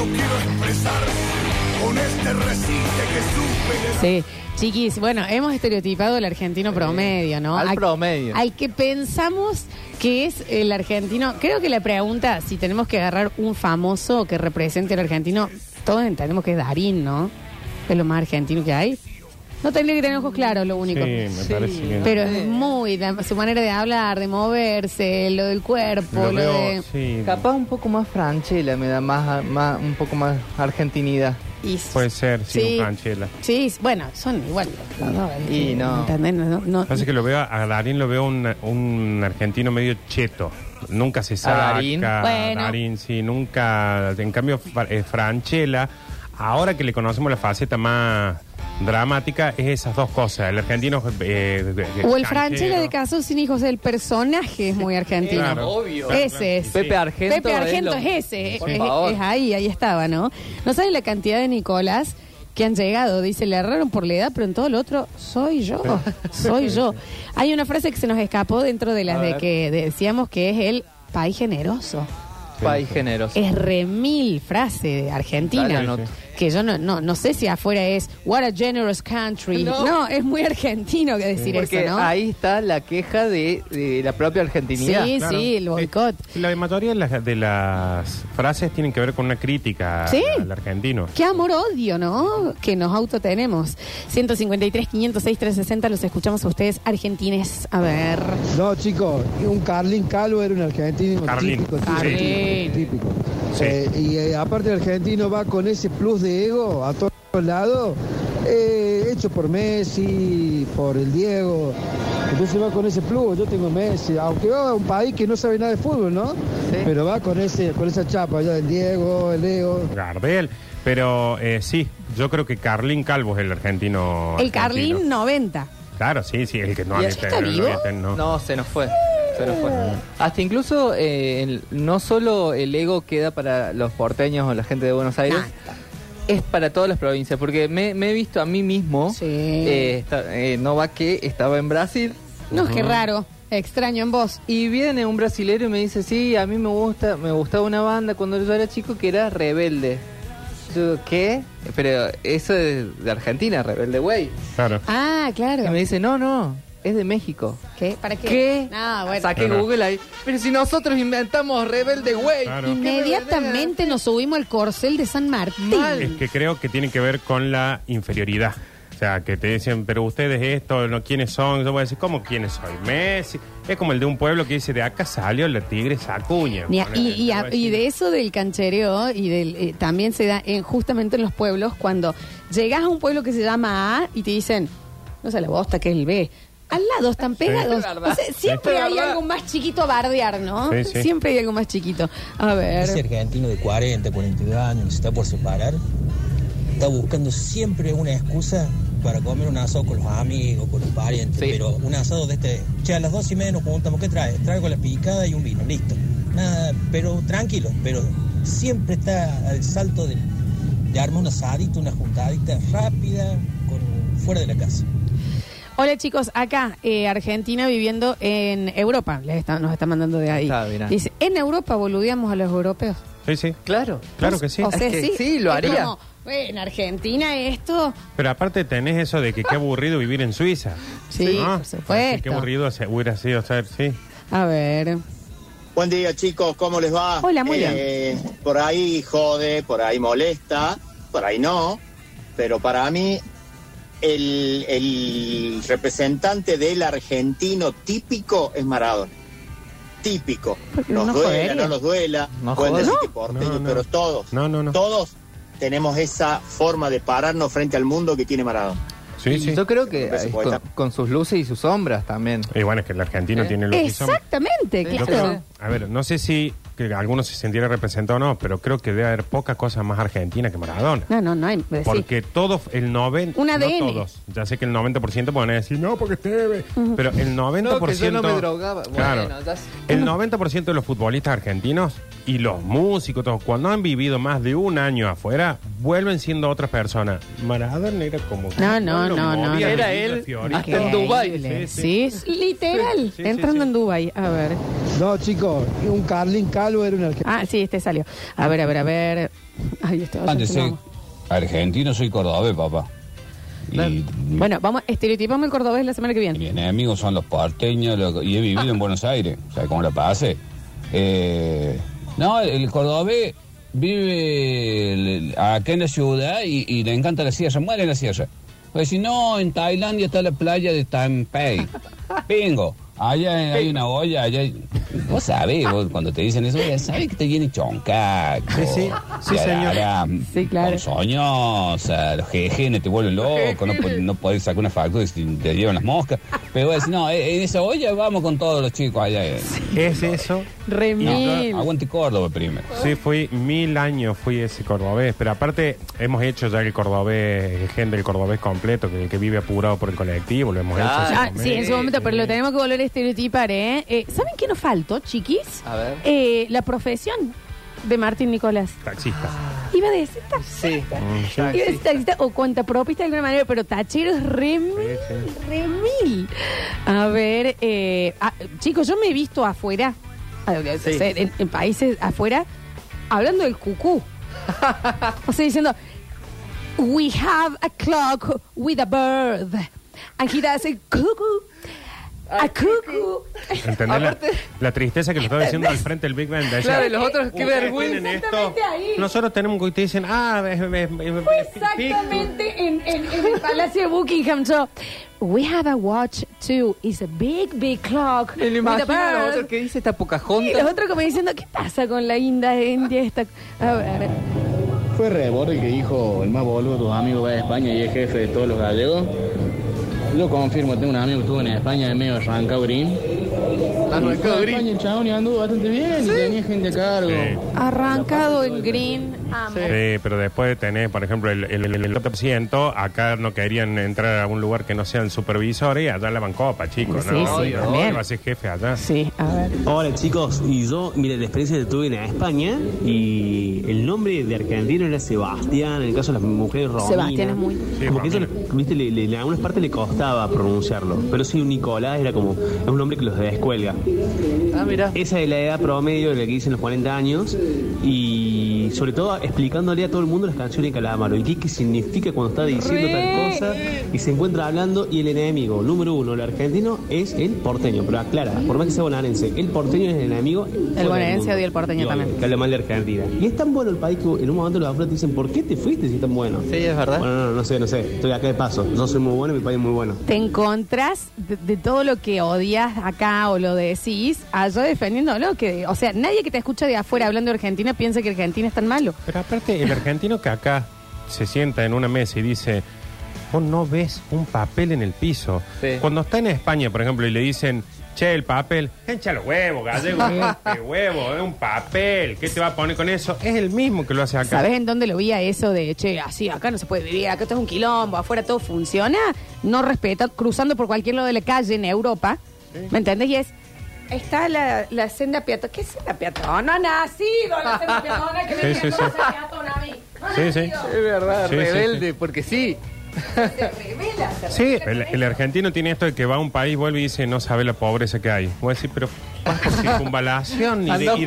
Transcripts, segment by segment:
no quiero expresar con este recite que supe Sí, chiquis, bueno, hemos estereotipado el argentino promedio, ¿no? Al Al- promedio. Al que pensamos que es el argentino. Creo que la pregunta, si tenemos que agarrar un famoso que represente al argentino, todos entendemos que es Darín, ¿no? Es lo más argentino que hay. No tendría que tener ojos claros, lo único. Sí, me parece que... Pero es muy, la- su manera de hablar, de moverse, lo del cuerpo, Lo lo, veo, de... sí, Capaz un poco más franchela, me da más, más un poco más argentinidad. y- puede ser, sí, Sí. un. Sí, bueno, son igual. los dos, Y no. ¿entendés? No, no- Pasa que lo veo, a Darín lo veo un, un argentino medio cheto. Nunca se saca. Darín? Bueno. Darín, sí, nunca. En cambio, Fra- eh, Franchella, ahora que le conocemos la faceta más dramática, es esas dos cosas. El argentino. eh, O el canchero. Franchella de Casos sin hijos, el personaje es muy argentino. Claro. Obvio. Ese es. Pepe Argento. Pepe Argento es, ese, Por es, favor. es ahí, ahí estaba, ¿no? No saben la cantidad de Nicolás que han llegado. Dice, le erraron por la edad, pero en todo lo otro, soy yo, soy yo. Hay una frase que se nos escapó dentro de las A de ver. que decíamos que es el país generoso. País generoso. Es remil frase de Argentina. Que yo no, no, no sé si afuera es What a generous country. No, No. es muy argentino que decir Porque eso, ¿no? ahí está la queja de, de la propia argentinidad. Sí, Claro. sí, el boicot. La mayoría de las, de las frases tienen que ver con una crítica Sí. al argentino. Qué amor-odio, ¿no? Que nos autotenemos. 153, 506, 360, los escuchamos a ustedes, argentines. A ver. No, chicos, un Carlín Calvo era un argentino Carlín. típico, típico, Carlín. típico. Sí. Eh, y eh, aparte el argentino va con ese plus de ego a todos lados, eh, hecho por Messi, por el Diego. Entonces va con ese plus, yo tengo Messi, aunque va a un país que no sabe nada de fútbol, ¿no? Sí. Pero va con ese, con esa chapa ya del Diego, el ego. Gardel. Pero eh, sí, yo creo que Carlín Calvo es el argentino. El argentino. Carlín 90. Claro, sí, sí, el que no ¿Y habita- está no vivo? no. No, se nos fue. Fue. Hasta incluso, eh, el- no solo el ego queda para los porteños o la gente de Buenos Aires, es para todas las provincias. Porque me, me he visto a mí mismo, Sí. eh, esta- eh, no va que estaba en Brasil, No, qué raro. Extraño en vos. y viene un brasilero y me dice, sí, a mí me gusta, me gustaba una banda cuando yo era chico que era Rebelde. Yo, ¿qué? Pero eso es de Argentina, Rebelde Way. Claro. Ah, claro. Y me dice, no, no, es de México. ¿Qué? ¿Para qué? ¿Qué? No, bueno. Saqué Claro. Google ahí. Pero si nosotros inventamos Rebelde Way. Claro. ¿qué Inmediatamente nos subimos al corcel de San Martín. Mal. Es que creo que tiene que ver con la inferioridad. O sea, que te dicen, pero ustedes esto, no, ¿quiénes son? Yo voy a decir, ¿cómo quiénes soy? Messi. Es como el de un pueblo que dice, de acá salió la tigre Sacuña. Ni a- Y, a- de eso del canchereo y del eh, también se da en, justamente en los pueblos cuando llegas a un pueblo que se llama A y te dicen no sé la bosta que es el B al lado están pegados. O sea, siempre hay algo más chiquito a bardear ¿no? Sí, sí. siempre hay algo más chiquito a ver Ese argentino de 40, 42 años que se está por separar, está buscando siempre una excusa para comer un asado con los amigos, con los parientes. Sí. Pero un asado de este, che, a las dos y media nos juntamos, ¿qué traes? Traigo la picada y un vino, listo. Nada, pero tranquilo, pero siempre está al salto de, de armar un asadito, una juntadita rápida, con, fuera de la casa. Hola chicos acá eh, Argentina viviendo en Europa Les está- nos está mandando de ahí Ah, mirá. dice en Europa boludeamos a los europeos Sí, sí. Claro. Claro que sí. o sea Es que sí sí, lo Es haría. como, "Eh, en Argentina esto Pero aparte tenés eso de que qué aburrido vivir en Suiza. Sí, ¿no? por supuesto. Qué aburrido se- hubiera sido ser, sí. a ver Buen día chicos, ¿cómo les va? Hola, muy Eh, Por ahí jode, por ahí molesta, por ahí no, pero para mí el, el representante del argentino típico es Maradona. Típico. Nos no duela, jodería. no nos duela, No pueden decir ¿No? que porteño, No, no. pero todos, No, no, no. todos tenemos esa forma de pararnos frente al mundo que tiene Maradona. Sí, Y sí. Yo creo que eh, con, sus luces y sus sombras también. Y bueno, es que el argentino Eh, tiene lo que somos. exactamente claro creo- a ver, no sé si que alguno se sintiera representado o no, pero creo que debe haber poca cosa más argentina que Maradona. No, no, no hay. sí. Porque todo, el 90%, Un no ADN. todos, ya sé que el 90% pueden decir, no, porque usted pero el 90%... No, que yo no me drogaba. Claro, Bueno, ya sé. el 90% de los futbolistas argentinos y los músicos, todos, cuando han vivido más de un año afuera, vuelven siendo otras personas. Maradona era como... No, no, lo no, no, movía Era él Fiorito. hasta en Dubái. Sí, Sí, sí. es literal. Sí, sí, entrando sí. en Dubai. A ver. No, chicos, un Carlin Calvo era un argentino. Ah, sí, este salió. A ver, a ver, a ver. Ay, este otro Antes soy argentino, soy cordobés, papá. Y Bueno, vamos, estereotipamos el cordobés la semana que viene. mis enemigos son los porteños lo- y he vivido en Buenos Aires. ¿Sabes cómo la pasé? Eh, no, el, cordobés vive el- acá en la ciudad y, y le encanta la sierra, muere en la sierra. Pues si no, en Tailandia está la playa de Taipei. Pingo. Allá hay una olla, allá hay- Vos sabés, vos, cuando te dicen eso, ya sabés que te viene choncaco. Sí, sí, sí, señor. Sí, claro. Soñosa, los jejenes te vuelven loco, no, no podés sacar una factura si te llevan las moscas. Pero vos decís, no, eh, en esa olla vamos con todos los chicos allá. eh. Es eso. Remil. Aguante Córdoba primero. Sí, fui mil años, fui ese cordobés, pero aparte hemos hecho ya el cordobés, el gen del cordobés completo, que, que vive apurado por el colectivo, lo hemos hecho. Ah, sí, en su momento, pero lo tenemos que volver a estereotipar, ¿eh? Eh, ¿Saben qué nos faltó, chiquis? A ver. Eh, la profesión de Martín Nicolás. Taxista. Iba a decir taxista. Sí. Mm, sí. Iba a decir taxista o cuentapropista de alguna manera, pero tachero es remil, Sí, remil. A ver, eh, ah, chicos, yo me he visto afuera, ah, en países afuera, hablando del cucú. o sea, diciendo, we have a clock with a bird. And he does a cuckoo. A cuckoo. ¿Entendés la, la tristeza que lo está diciendo al frente del Big Ben? De Claro, y los otros, qué Ustedes vergüenza. tienen esto. Exactamente ahí. Nosotros tenemos que te dicen, ah, ves, Fue exactamente en, en- en el Palacio de Buckingham. So, we have a watch too. It's a big, big clock. Me lo with a imagino a los bird. otros que dice esta Y Pocahontas. los otros como diciendo, ¿qué pasa con la India, India esta? A ver, Fue Rebord el que dijo, el más boludo de tus amigos va a España y es jefe de todos los gallegos. Lo confirmo, tengo un amigo que estuvo en España de medio arrancado green. Arrancado Y fue a green. España el chabón y anduvo bastante bien y tenía gente a cargo. Sí. arrancado en green. Amo. Sí, pero después de tener, por ejemplo, el, el, el, el 30%, acá no querían entrar a un lugar que no sean supervisores y allá la copa, chicos, Sí, ¿no? sí, Obvio, también. Va a ser jefe allá. Sí, a ver. Hola chicos, y yo, mire, la experiencia que tuve en España y el nombre de argentino era Sebastián, en el caso de las mujeres Romina. Sebastián es muy- Sí, Como que eso, Romina. viste, le, le- en algunas partes le costaba pronunciarlo, pero sí, un Nicolás era como, es un nombre que los descuelga. Ah, mira. Esa es la edad promedio de la que dicen los 40 años y sobre todo explicándole a todo el mundo las canciones de Calamaro y qué, qué significa cuando está diciendo tal cosa y se encuentra hablando y el enemigo número uno, el argentino, es el porteño, pero aclara, por más que sea bonaerense, el porteño es el enemigo. del bonaerense odia al porteño también. Que habla mal de Argentina. Y es tan bueno el país que en un momento los afuera te dicen, ¿por qué te fuiste si es tan bueno? Sí, es verdad. Bueno, no, no, no sé, no sé, estoy acá de paso, yo soy muy bueno y mi país es muy bueno. Te encontrás de, de todo lo que odias acá o lo decís, allá defendiéndolo. Que, o sea, nadie que te escucha de afuera hablando de Argentina piensa que Argentina es tan malo. Pero aparte, el argentino que acá se sienta en una mesa y dice, vos no ves un papel en el piso. Sí. Cuando está en España, por ejemplo, y le dicen, che, el papel, echa los huevos, gallego, este huevo, es un papel, ¿qué te va a poner con eso? Es el mismo que lo hace acá. ¿Sabes en dónde lo vi a eso de, che, así, acá no se puede vivir, acá esto es un quilombo, afuera todo funciona? No respeta, cruzando por cualquier lado de la calle en Europa, ¿me entendés? Y es, está la, la senda peatona. ¿Qué senda peatona? No ha nacido la senda peatona que Sí, me sí, sí. con esa peatona a mí. No ha Sí, sí. nacido. Es verdad, Sí, sí, rebelde, porque sí. Se revela, se Sí, revela. el, el argentino tiene esto de que va a un país, vuelve y dice, no sabe la pobreza que hay. Voy a decir, pero vas por circunvalación. y de- y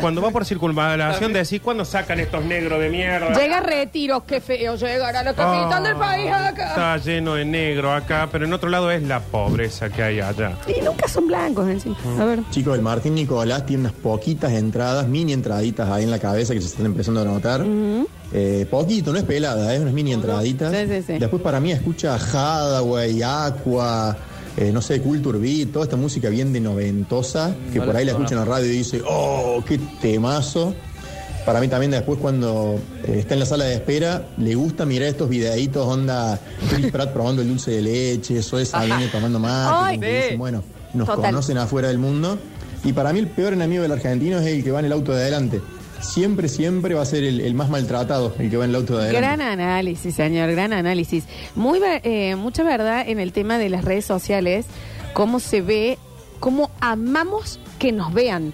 cuando va por circunvalación, decís, ¿cuándo sacan estos negros de mierda? Llega retiro, qué feo llegar a la capital Ah, del país acá. Está lleno de negro acá, pero en otro lado es la pobreza que hay allá. Y nunca son blancos encima. A ver. Chicos, el Martín Nicolás tiene unas poquitas entradas, mini entraditas ahí en la cabeza que se están empezando a notar. Eh, poquito, no es pelada, es unas mini entraditas. Sí, sí, sí. Después para mí escucha Hadaway, Aqua, eh, no sé, Culture Beat, toda esta música bien de noventosa, que no por ahí la escucha en la radio y dice, oh, qué temazo. Para mí también después cuando eh, está en la sala de espera, le gusta mirar estos videitos, onda Chris Pratt probando el dulce de leche, eso es Saldaña tomando mate, Ay. como que Sí. dicen, bueno, nos Total. conocen afuera del mundo. Y para mí el peor enemigo del argentino es el que va en el auto de adelante. Siempre, siempre va a ser el, el más maltratado, el que va en el auto de adelante. Gran análisis, señor, gran análisis. Muy, eh, mucha verdad en el tema de las redes sociales, cómo se ve, cómo amamos que nos vean.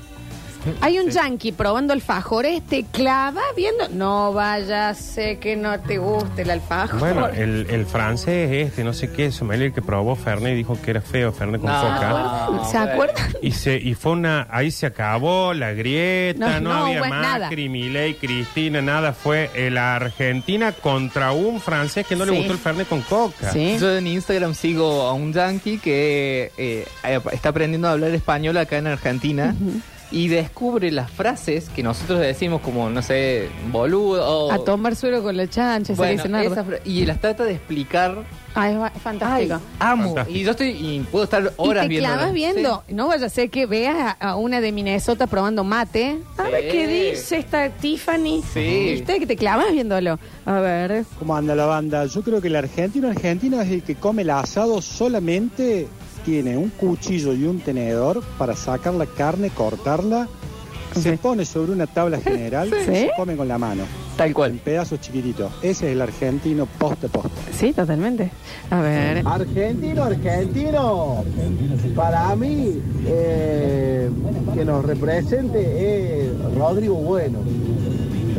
Hay un yankee probando alfajores, te clava viendo. No vaya, sé que no te guste el alfajor. Bueno, el, el francés este, no sé qué, sommelier que probó Fernet y dijo que era feo Fernet con No. coca. ¿Se acuerdan? Y se y fue una ahí se acabó la grieta, No, no, no, había bueno, Macri, Milei, Cristina, nada, fue eh, la Argentina contra un francés que no le Sí. gustó el Fernet con coca. Sí. Yo en Instagram sigo a un yankee que eh, eh, está aprendiendo a hablar español acá en Argentina y descubre las frases que nosotros decimos como, no sé, boludo o... A tomar suero con la chancha, se Bueno, dice y las trata de explicar. Ah, es va- fantástico. Amo. Fantástico. Y yo estoy y puedo estar horas y te viendo. clavas viendo. No vaya a ser que veas a, a una de Minnesota probando mate. A Sí. ver qué dice esta Tiffany. Sí. ¿Viste? Que te clavas viéndolo. A ver. ¿Cómo anda la banda? Yo creo que el argentino argentino es el que come el asado solamente tiene un cuchillo y un tenedor para sacar la carne, cortarla, se pone sobre una tabla general y Sí. se come con la mano, Tal en cual. pedazos chiquititos. Ese es el argentino poste poste. Sí, totalmente. A ver. Argentino, argentino. Para mí, eh, que nos represente es Rodrigo Bueno.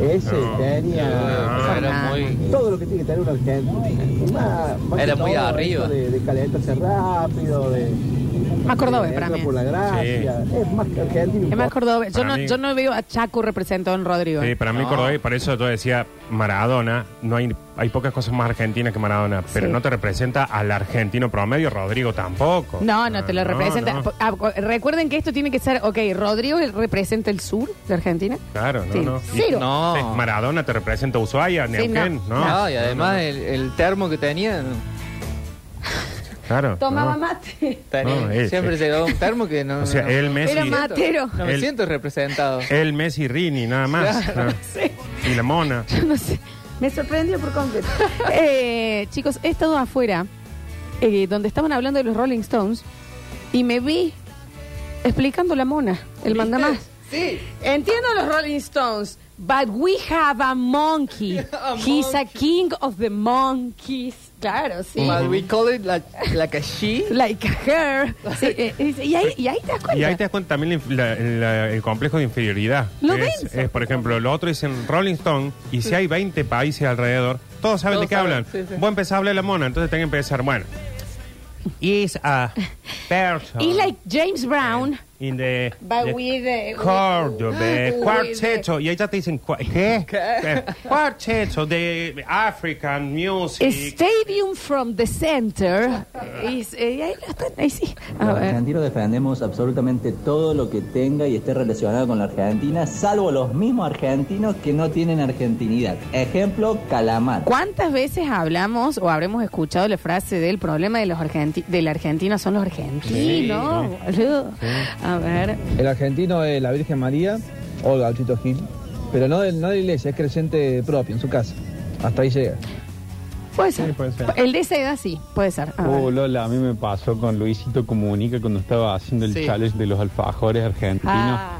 Ese No. tenía Era muy... todo lo que tiene que tener un argentino. Más- más Era muy arriba. De, de calentarse rápido, de. Más cordobés de para mí. por la gracia. Es más argentino. Es más cordobés. Yo Para no, mí- yo no veo a Chaco representado en Rodrigo. Sí, para mí y por eso yo decía Maradona, no hay, hay pocas cosas más argentinas que Maradona, pero Sí. no te representa al argentino promedio, Rodrigo tampoco. No, no te lo representa. no. Ah, recuerden que esto tiene que ser, ok, Rodrigo representa el sur de Argentina. Claro, no, Sí. no. Y- Cero. No. Sí, Maradona te representa Ushuaia, Sí, Neuquén, no. no. No, y además El, el termo que tenía, Claro. Tomaba no. mate. No, siempre eh. llevaba un termo que no. O sea, no, el Messi. Era matero. no me el- siento representado. El Messi Rini, nada más. Claro. Sí. Y la mona. Yo no sé. Me sorprendió por completo. Eh, chicos, he estado afuera eh, donde estaban hablando de los Rolling Stones y me vi explicando la mona, el mandamás. Sí. Entiendo los Rolling Stones, but we have a monkey. A He's a king of the monkeys. Claro, sí. But we call it like, like a she. Like a her. Sí, eh, eh, y, ahí, y ahí te das cuenta. Y ahí te das cuenta también la la- la- el complejo de inferioridad. Lo es, es, por ejemplo, lo otro dicen Rolling Stone, y si hay 20 países alrededor, todos saben Todos de qué saben, hablan. sí, sí. Voy a empezar a hablar de la mona, entonces tengo que empezar, bueno. Is a person Y like James Brown, in the, but the with, uh, with- cuarteto, y ahí ya te dicen, ¿qué? Eh, Cuarteto de African Music. Stadium from the Center. Is- eh, ahí, lo están, ahí sí. A Los ver. argentinos defendemos absolutamente todo lo que tenga y esté relacionado con la Argentina, salvo los mismos argentinos que no tienen argentinidad. Ejemplo, calamar. ¿Cuántas veces hablamos o habremos escuchado la frase del problema de los argenti del argentino son los argentinos? boludo? A ver. El argentino es la Virgen María o el Gauchito Gil, pero no de, no de la iglesia, es creyente propio en su casa. Hasta ahí llega. Puede ser. El de esa edad sí, puede ser. A ver. Oh, Lola, a mí me pasó con Luisito Comunica cuando estaba haciendo el Sí. challenge de los alfajores argentinos. Ah.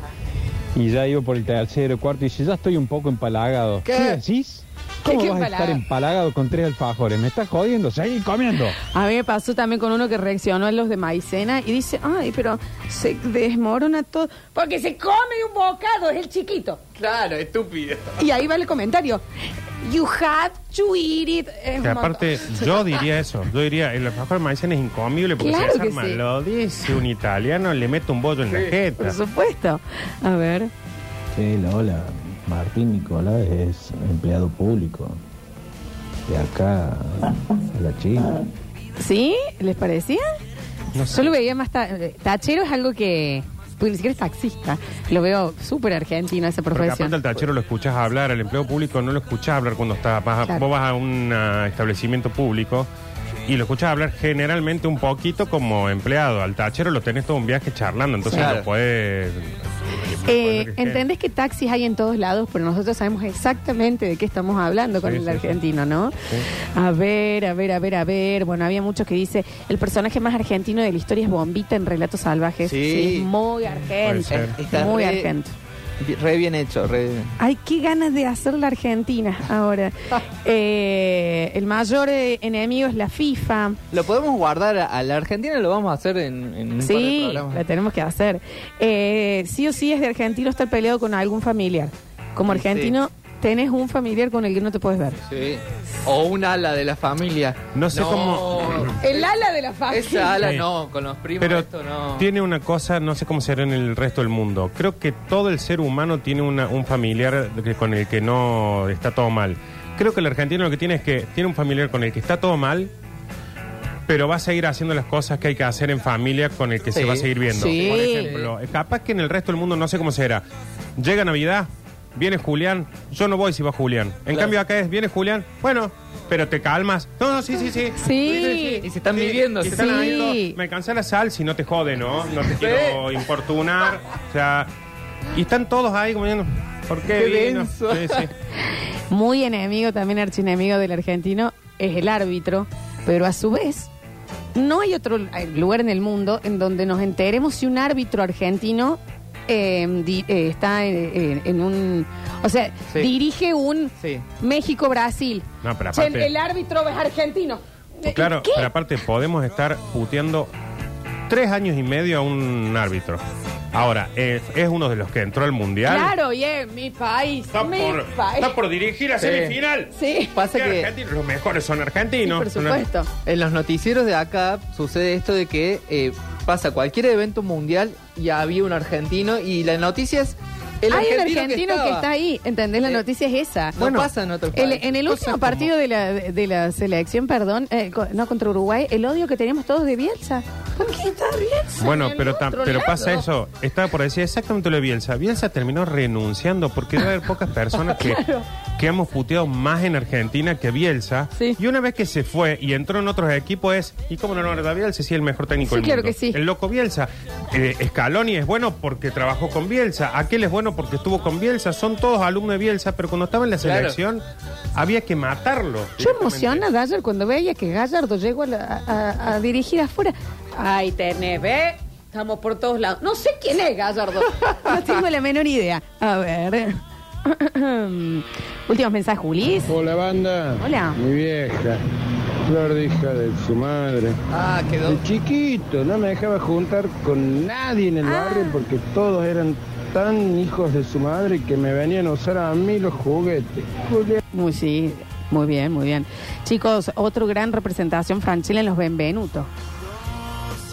Y ya iba por el tercero, cuarto, y dice, ya estoy un poco empalagado. ¿Qué? ¿Qué, decís? ¿Qué- ¿Cómo vas a estar empalagado? con tres alfajores? ¿Me estás jodiendo? ¡Seguí comiendo! A mí me pasó también con uno que reaccionó a los de maicena y dice, ay, pero se desmorona todo. Porque se come un bocado, es el chiquito. Claro, estúpido. Y ahí va el comentario. You have to eat it. Es un Que aparte, montón. yo diría eso. Yo diría, el alfajor de maicena es incomible porque Claro si que es sí. lo dice un italiano, le mete un bollo en la jeta. Por supuesto. A ver. Sí, hola. Martín Nicolás es empleado público. De acá a la China. ¿Sí? ¿Les parecía? Yo lo veía más... ta- eh, tachero es algo que... Porque ni siquiera es taxista. Lo veo súper argentino esa Porque profesión. aparte al tachero lo escuchas hablar, al empleo público no lo escuchas hablar cuando está, vas a- Claro. vos vas a un ah, establecimiento público y lo escuchas hablar generalmente un poquito como empleado. Al tachero lo tenés todo un viaje charlando, entonces Claro. lo puedes... Eh, Entendés que taxis hay en todos lados, pero nosotros sabemos exactamente de qué estamos hablando con Sí, el sí, sí. argentino, ¿no? A ver, a ver, a ver, a ver. Bueno, había muchos que dice el personaje más argentino de la historia es Bombita en Relatos Salvajes. Sí. es muy Puede argento. ser. Está Muy re- argento. Re bien hecho, re... Ay, qué ganas de hacer la Argentina ahora. Eh, el mayor eh, enemigo es la FIFA. Lo podemos guardar a, a la Argentina, lo vamos a hacer en, en un par de Sí, la tenemos que hacer. Eh, sí o sí es de argentino estar peleado con algún familiar. Como Sí. argentino, tenés un familiar con el que no te puedes ver. Sí. O un ala de la familia. No sé cómo- El ala de la familia. Esa ala Sí. no, con los primos Pero esto no. tiene una cosa, no sé cómo será en el resto del mundo. Creo que todo el ser humano tiene una- un familiar que- con el que no está todo mal. Creo que el argentino lo que tiene es que tiene un familiar con el que está todo mal, pero va a seguir haciendo las cosas que hay que hacer en familia con el que Sí. se va a seguir viendo. Sí. Por ejemplo, capaz que en el resto del mundo no sé cómo será. Llega Navidad, viene Julián, yo no voy si va Julián. En Claro. cambio acá es, viene Julián, bueno, pero te calmas. No, no, sí, sí, sí. Sí. Y se están midiendo. Y se están están- ahí Sí. me cansa la sal si no te jode, ¿no? No te quiero importunar. O sea, y están todos ahí como diciendo, ¿por qué, Qué vino? denso. Sí, sí. Muy enemigo, también archienemigo del argentino, es el árbitro. Pero a su vez, no hay otro lugar en el mundo en donde nos enteremos si un árbitro argentino eh, di- eh, está en, en- en un... O sea, Sí. dirige un Sí. México-Brasil. No, pero Che, aparte- el árbitro es argentino. Eh, Claro, ¿Qué? pero aparte podemos estar puteando tres años y medio a un árbitro. Ahora, es, es uno de los que entró al mundial. Claro, y es mi país. Está mi por, país. está por dirigir la Sí. semifinal. Sí. Pasa ¿Qué que argentino? Los mejores son Sí, argentinos. por supuesto. en los noticieros de acá sucede esto de que eh, pasa cualquier evento mundial y había un argentino y la noticia es el Hay un argentino, argentino que, está ahí, ¿entendés? La Eh, noticia es esa. No pasa en otros El- países. en el último como- partido de la, de la selección, perdón, eh, co- no contra Uruguay, el odio que teníamos todos de Bielsa. ¿Por qué está Bielsa? Bueno, en el pero, pero lado? pasa eso. Estaba por decir exactamente lo de Bielsa. Bielsa terminó renunciando porque debe haber pocas personas que, que hemos puteado más en Argentina que Bielsa. Sí. Y una vez que se fue y entró en otros equipos es, ¿y cómo no lo a Bielsa si es el mejor técnico Sí, del claro mundo? que sí. El loco Bielsa. Eh, Scaloni es bueno porque trabajó con Bielsa. Aquel es bueno porque estuvo con Bielsa. Son todos alumnos de Bielsa, pero cuando estaba en la Claro. selección había que matarlo. Yo emocionada ayer cuando veía que Gallardo llegó a, la- a- a dirigir afuera. Ay, tenés, ve. Estamos por todos lados. No sé quién es Gallardo. No tengo la menor idea. A ver. Últimos mensajes, Julis. Hola banda. Hola. Mi vieja. Flor de hija de su madre. Ah, quedó. De chiquito, no me dejaba juntar con nadie en el Ah. barrio porque todos eran tan hijos de su madre que me venían a usar a mí los juguetes. Julián. Muy sí, muy bien, muy bien. Chicos, otro gran representación Franchella en los Benvenuto.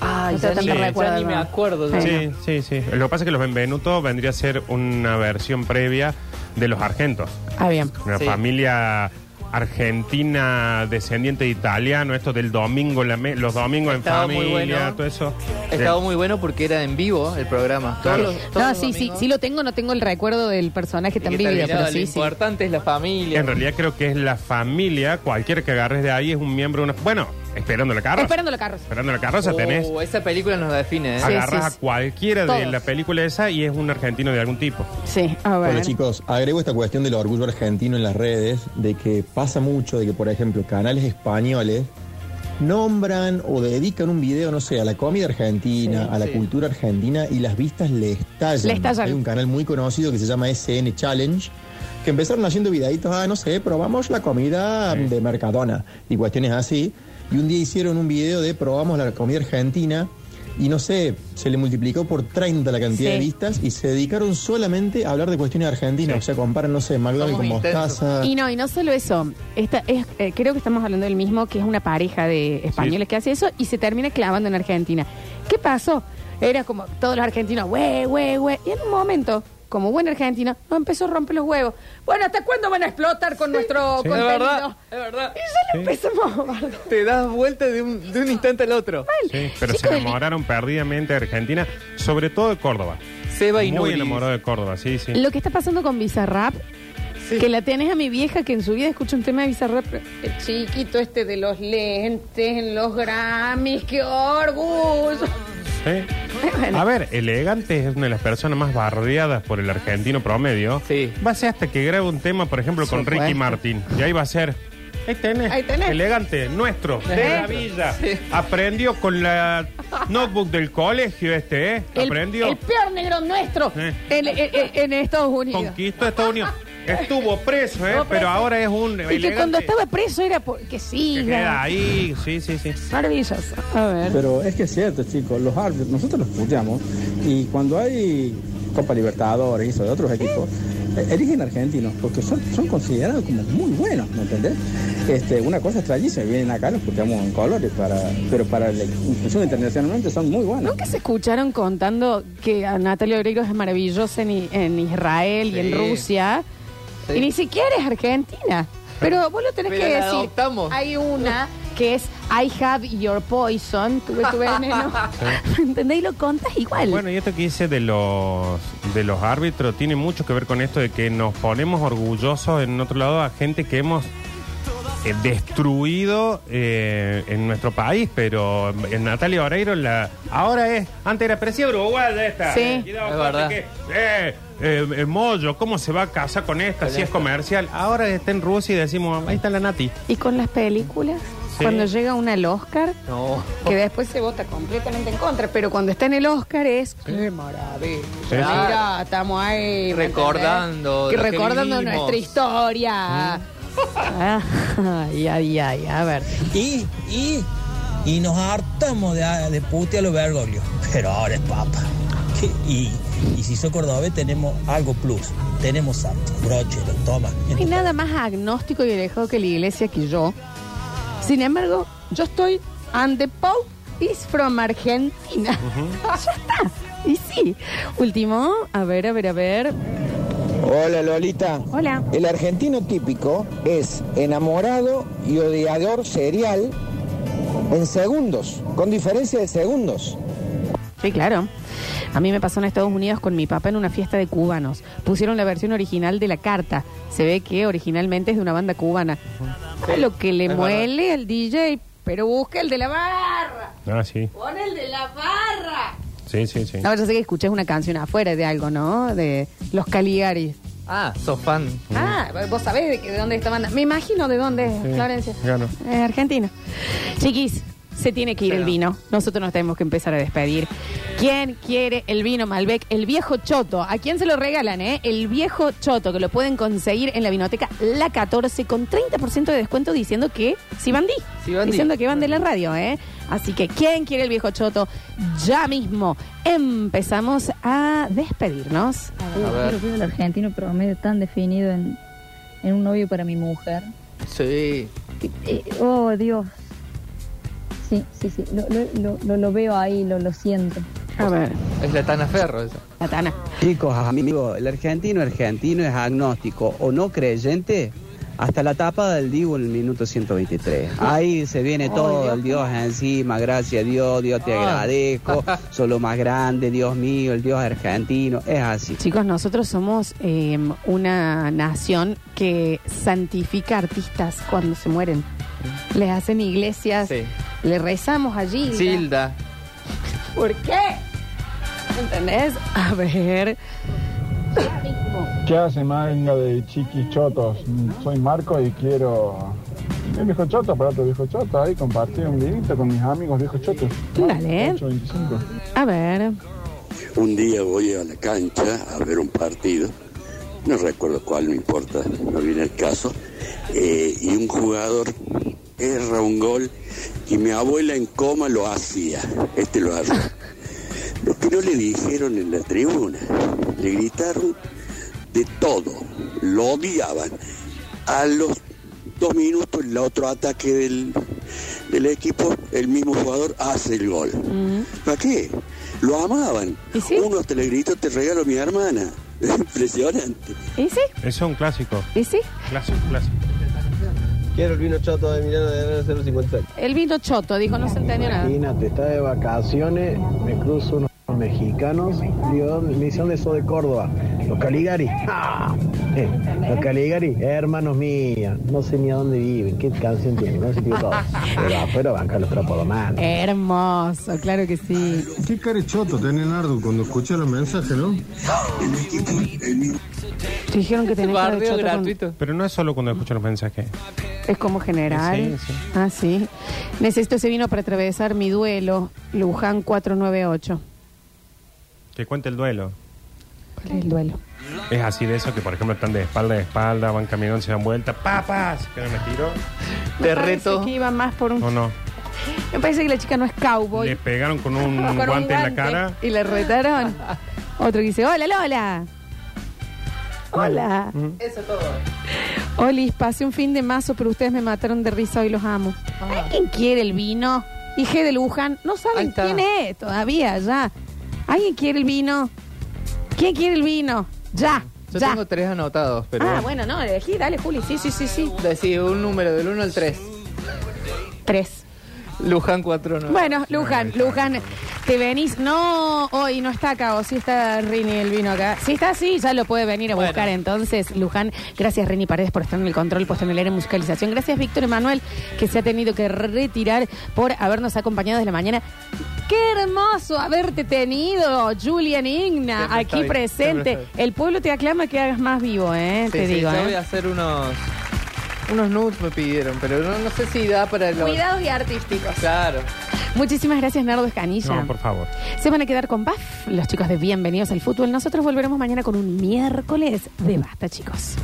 Ay, No ya, ni, recuerdo, ya ni me acuerdo. Sí, sí, sí. Lo que pasa es que los Benvenuto vendría a ser una versión previa de los Argentos. Ah, bien. Una Sí. familia argentina descendiente de italiano, esto del domingo, en la me- los domingos en Estaba muy familia, bueno. todo eso. Estaba muy bueno porque era en vivo el programa. Todos Claro. los- todos No, los sí, sí, domingos. sí lo tengo, no tengo el recuerdo del personaje Y tan que vívido, terminaba, pero sí, lo sí. importante es la familia. En realidad creo que es la familia, cualquiera que agarres de ahí es un miembro de una... Bueno, esperando la carroza. Esperando. Esperando la carroza Oh, tenés... esa película nos define, ¿eh? Sí, Agarras sí. a cualquiera de Todos. la película esa y es un argentino de algún tipo. Sí, a ver. Hola chicos, agrego esta cuestión del orgullo argentino en las redes, de que pasa mucho de que, por ejemplo, canales españoles nombran o dedican un video, no sé, a la comida argentina, Sí, a la sí. cultura argentina y las vistas le estallan. Le estallan. Hay un canal muy conocido que se llama SN Challenge, que empezaron haciendo videitos, ah, no sé, probamos la comida Sí. de Mercadona y cuestiones así. Y un día hicieron un video de probamos la comida argentina y no sé, se le multiplicó por 30 la cantidad Sí. de vistas y se dedicaron solamente a hablar de cuestiones argentinas. Sí. O sea, comparan, no sé, McDonald's con mostaza. Y no, y no solo eso. Esta es, eh, creo que estamos hablando del mismo, que es una pareja de españoles que hace eso y se termina clavando en Argentina. ¿Qué pasó? Era como todos los argentinos, güey, güey, güey. Y en un momento, como buen argentino, nos empezó a romper los huevos. Bueno, ¿hasta cuándo van a explotar con nuestro Sí. Es contenido? verdad, es verdad. Y ya le empezamos a Te das vuelta de un, de un instante al otro. Sí, pero Chicos, se el- enamoraron perdidamente de Argentina, sobre todo de Córdoba. Seba y Muy enamorado de Córdoba, sí, sí. Lo que está pasando con Bizarrap, que la tenés a mi vieja que en su vida escucha un tema de Bizarrap. El chiquito este de los lentes en los Grammys, qué orgullo. Sí. A ver, Elegante es una de las personas más bardeadas por el argentino promedio. Sí. Va a ser hasta que grabe un tema, por ejemplo, con Supuesto. Ricky Martin. Y ahí va a ser. Ahí tenés. Ahí tenés. Elegante, nuestro, de ¿Eh? la villa. Aprendió con la notebook del colegio este, ¿eh? El, Aprendió. el peor negro nuestro Eh. en, en- en Estados Unidos. Conquistó Estados Unidos. Estuvo preso, ¿eh? Estuvo Pero ahora es un Y que elegante cuando estaba preso era porque que sí. queda ahí. Sí, sí, sí. Maravilloso. A ver. Pero es que es cierto, chicos, los árbitros, nosotros los escuchamos y cuando hay Copa Libertadores y eso de otros equipos, eh, eligen argentinos porque son, son considerados como muy buenos, ¿me entendés? Este, una cosa extrañísima, vienen acá, los escuchamos en colores, para, pero para la inclusión internacionalmente son muy buenos. ¿Nunca se escucharon contando que a Natalia Oreiro es maravillosa en, en Israel y en Rusia? Sí. Y ni siquiera es argentina. Pero vos lo tenés Pero que la decir. adoptamos. Hay una que es I have your poison, tuve tu veneno. ¿Entendés? Y lo contas igual. Bueno, y esto que dice de los de los árbitros tiene mucho que ver con esto de que nos ponemos orgullosos en otro lado a gente que hemos eh, destruido eh, en nuestro país, pero en Natalia Oreiro la ahora es antes era parecía uruguaya esta. Sí. Y daba Es cuenta verdad. que, eh, eh, Mollo, ¿cómo se va a casar con esta Con si es comercial? Ahora está en Rusia y decimos, ahí está la Nati. Y con las películas, Sí. cuando llega una al Oscar, No. que después se vota completamente en contra, pero cuando está en el Oscar es qué maravilla. Sí. Mira, estamos ahí ¿me? Recordando que lo que recordando vivimos. nuestra historia. Ah, Ay, ay, ay, a ver. Y, y, y nos hartamos de, de putear a los Bergoglio. Pero ahora es papa. Y, y si soy cordobés tenemos algo plus. Tenemos a brochero, toma. No hay nada más agnóstico y alejado que la iglesia que yo. Sin embargo, yo estoy and the Pope is from Argentina. ya está. Y sí. Último, a ver, a ver, a ver. Hola Lolita. Hola. El argentino típico es enamorado y odiador serial en segundos, con diferencia de segundos. Sí, claro. A mí me pasó en Estados Unidos con mi papá en una fiesta de cubanos. Pusieron la versión original de la carta. Se ve que originalmente es de una banda cubana. A lo que le es muele al DJ, pero busca el de la barra. Ah, sí. Pon el de la barra. Sí, sí, sí. No, yo sé que escuché una canción afuera de algo, ¿no? De los Caligaris. Ah, sos fan. Ah, vos sabés de, que- de dónde es esta banda. Me imagino de dónde es, Sí, Florencia. claro. Es Argentina. Chiquis, se tiene que ir el vino. Nosotros nos tenemos que empezar a despedir. ¿Quién quiere el vino Malbec? El viejo choto. ¿A quién se lo regalan, eh? El viejo choto, que lo pueden conseguir en la vinoteca La 14 con 30% de descuento diciendo que si van Sí van di. Diciendo que van de la radio, ¿eh? Así que, ¿quién quiere el viejo choto? Ya mismo empezamos a despedirnos. A ver. Que el argentino promedio tan definido en, en un novio para mi mujer. Sí. Eh, oh, Dios. Sí, sí, sí. Lo, lo- lo- veo ahí, lo, lo siento. A ver, Es la Tana Ferro esa. la Tana. Chicos, amigos, el argentino argentino es agnóstico o no creyente hasta la tapa del Divo en el minuto 123. Ahí se viene todo el Dios encima, gracias a Dios, Dios te Ah. agradezco, sos lo más grande, Dios mío, el Dios argentino, es así. Chicos, nosotros somos eh, una nación que santifica artistas cuando se mueren. Les hacen iglesias, Sí. Le rezamos allí. Silda. ¿Por qué? ¿Entendés? A ver. ¿Qué hace manga de chiquis chotos? Soy Marco y quiero. El viejo choto para otro viejo choto. Ahí compartir un vinito con mis amigos viejos chotos. Dale. 825. A ver. Un día voy a la cancha a ver un partido, no recuerdo cuál, no importa, no viene el caso, eh, y un jugador erra un gol y mi abuela en coma lo hacía, este lo erró. Lo que no le dijeron en la tribuna, le gritaron de todo, lo odiaban. A los dos minutos, el otro ataque del, del equipo, el mismo jugador hace el gol. ¿Para qué? Lo amaban. Uno hasta le gritó, te regalo a mi hermana. Impresionante. ¿Y sí? Eso es un clásico. ¿Y sí? Clásico, clásico. Quiero el vino choto de Emiliano de 056. El vino choto, dijo, no se entendió nada. Imagínate, está de vacaciones, me cruzo unos mexicanos, digo, me dicen, ¿dónde sos de Córdoba? Los Caligari. ¡Ah! Los Caligari, hermanos míos, no sé ni a dónde viven, qué canción tienen, no sé qué todo. Pero afuera banca los trapos de mano. Hermoso, claro que sí. Qué carechoto tenés, Nardo, cuando escuché los mensajes, ¿no? Te dijeron que tenés cara de Bardeo gratuito. Pero no es solo cuando escucho los mensajes. Es como general. Sí, sí. Ah, sí. Necesito ese vino para atravesar mi duelo. Luján 498. Que cuente el duelo. ¿Cuál es el duelo? Es así de eso que, por ejemplo, están de espalda a espalda, van caminando, se dan vuelta. ¡Papas! Que no me tiro. Me parece que iba más por un... ¿O no? Me parece que la chica no es cowboy. Le pegaron con un Con un guante en la cara. Y le retaron. Otro que dice, hola Lola. Hola. Eso todo. Olis, pasé un fin de mazo, pero ustedes me mataron de risa y los amo. Ah. ¿Alguien quiere el vino? Hije de Luján. No saben quién es todavía, ya. ¿Alguien quiere el vino? ¿Quién quiere el vino? Ya, Yo ya. tengo tres anotados, pero. ah, bueno, no, elegí, dale, Juli. Sí, sí, sí, sí. Decí un número del 1 al 3. Tres. Luján 4 no. Bueno, Luján, Luján, te venís. No, hoy no está acá, o sí está Rini el vino acá. Si está así, ya lo puede venir a Bueno. buscar. Entonces, Luján, gracias Rini Paredes por estar en el control, puesto en el área de musicalización. Gracias Víctor Emanuel, que se ha tenido que retirar por habernos acompañado desde la mañana. Qué hermoso haberte tenido, Julian Igna, Siempre aquí estoy, presente. siempre estoy. El pueblo te aclama que hagas más vivo, ¿eh? Sí, te sí, digo, yo ¿eh? voy a hacer unos. Unos nudes me pidieron, pero no, no sé si da para los. Cuidados y artísticos. Claro. Muchísimas gracias, Nardo Escanilla. No, por favor. Se van a quedar con BAF, los chicos de Bienvenidos al Fútbol. Nosotros volveremos mañana con un miércoles de basta, chicos.